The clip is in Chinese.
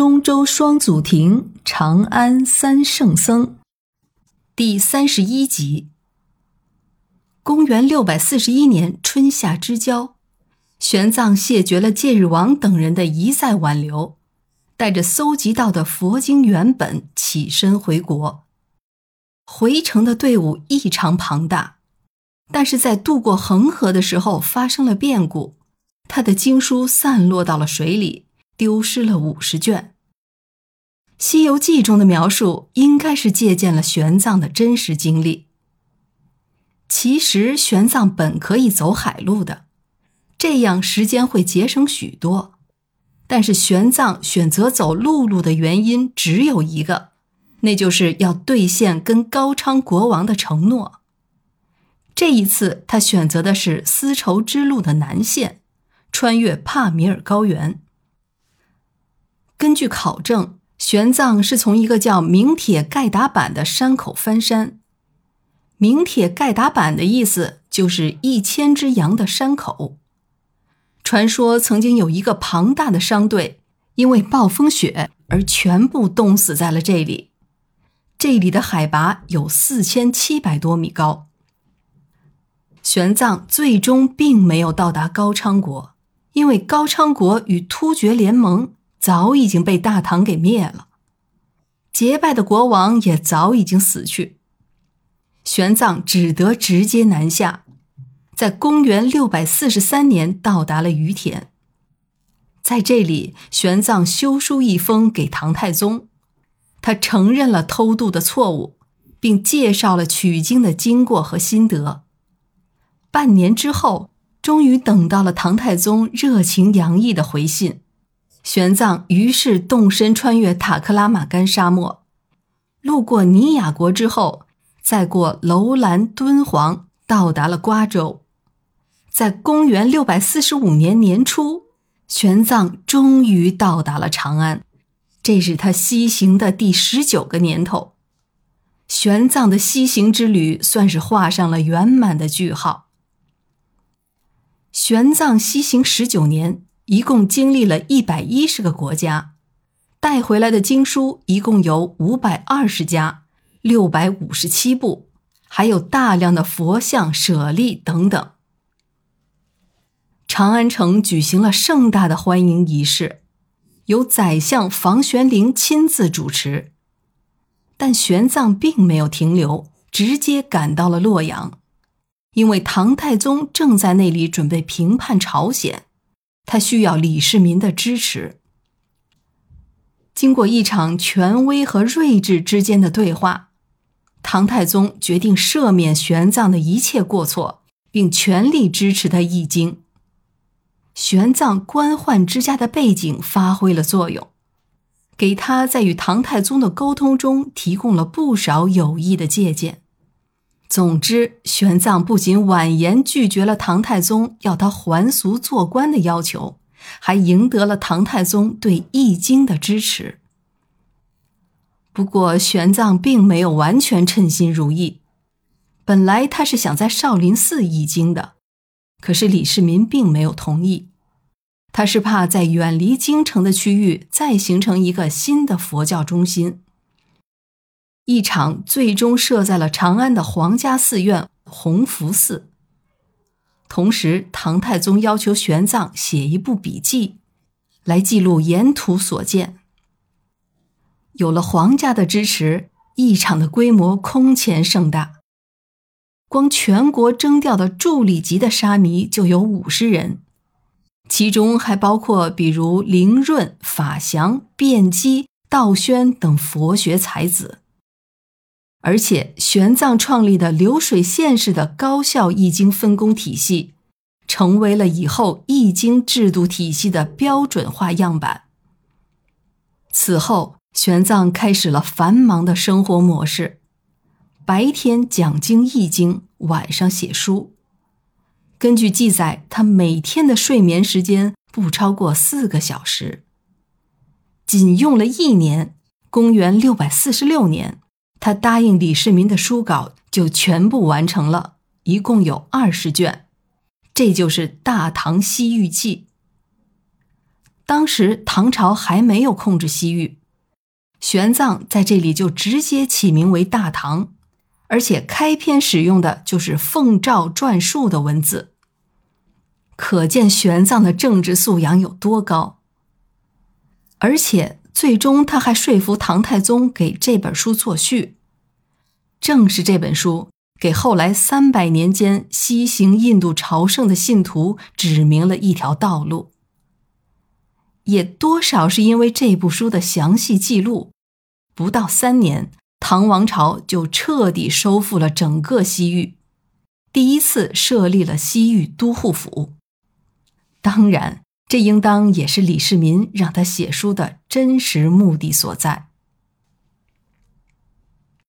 中州双祖庭，长安三圣僧，第三十一集。公元六百四十一年春夏之交，玄奘谢绝了戒日王等人的一再挽留，带着搜集到的佛经原本起身回国。回程的队伍异常庞大，但是在渡过恒河的时候发生了变故，他的经书散落到了水里。丢失了五十卷，《西游记》中的描述应该是借鉴了玄奘的真实经历。其实玄奘本可以走海路的，这样时间会节省许多。但是玄奘选择走陆路的原因只有一个，那就是要兑现跟高昌国王的承诺。这一次他选择的是丝绸之路的南线，穿越帕米尔高原。根据考证，玄奘是从一个叫明铁盖达坂的山口翻山。明铁盖达坂的意思就是一千只羊的山口。传说曾经有一个庞大的商队，因为暴风雪而全部冻死在了这里。这里的海拔有四千七百多米高。玄奘最终并没有到达高昌国，因为高昌国与突厥联盟。早已经被大唐给灭了，结拜的国王也早已经死去，玄奘只得直接南下，在公元六百四十三年到达了于田，在这里，玄奘修书一封给唐太宗，他承认了偷渡的错误，并介绍了取经的经过和心得。半年之后，终于等到了唐太宗热情洋溢的回信。玄奘于是动身穿越塔克拉玛干沙漠，路过尼雅国之后，再过楼兰、敦煌，到达了瓜州。在公元六百四十五年年初，玄奘终于到达了长安。这是他西行的第十九个年头，玄奘的西行之旅算是画上了圆满的句号。玄奘西行十九年。一共经历了一百一十个国家，带回来的经书一共有五百二十家，六百五十七部，还有大量的佛像、舍利等等。长安城举行了盛大的欢迎仪式，由宰相房玄龄亲自主持。但玄奘并没有停留，直接赶到了洛阳，因为唐太宗正在那里准备平叛朝鲜。他需要李世民的支持。经过一场权威和睿智之间的对话，唐太宗决定赦免玄奘的一切过错，并全力支持他译经。玄奘官宦之家的背景发挥了作用，给他在与唐太宗的沟通中提供了不少有益的借鉴。总之，玄奘不仅婉言拒绝了唐太宗要他还俗做官的要求，还赢得了唐太宗对《易经》的支持。不过，玄奘并没有完全称心如意。本来他是想在少林寺译经的，可是李世民并没有同意。他是怕在远离京城的区域再形成一个新的佛教中心。一场最终设在了长安的皇家寺院弘福寺。同时，唐太宗要求玄奘写一部笔记，来记录沿途所见。有了皇家的支持，一场的规模空前盛大。光全国征调的助理级的沙弥就有五十人，其中还包括比如灵润、法祥、辩机、道宣等佛学才子。而且，玄奘创立的流水线式的高效易经分工体系，成为了以后易经制度体系的标准化样板。此后，玄奘开始了繁忙的生活模式：白天讲经译经，晚上写书。根据记载，他每天的睡眠时间不超过四个小时。仅用了一年，公元六百四十六年。他答应李世民的书稿就全部完成了，一共有二十卷，这就是《大唐西域记》。当时唐朝还没有控制西域，玄奘在这里就直接起名为大唐，而且开篇使用的就是奉诏篆书的文字，可见玄奘的政治素养有多高。而且最终他还说服唐太宗给这本书作序，正是这本书给后来三百年间西行印度朝圣的信徒指明了一条道路。也多少是因为这部书的详细记录，不到三年，唐王朝就彻底收复了整个西域，第一次设立了西域都护府。当然，这应当也是李世民让他写书的真实目的所在。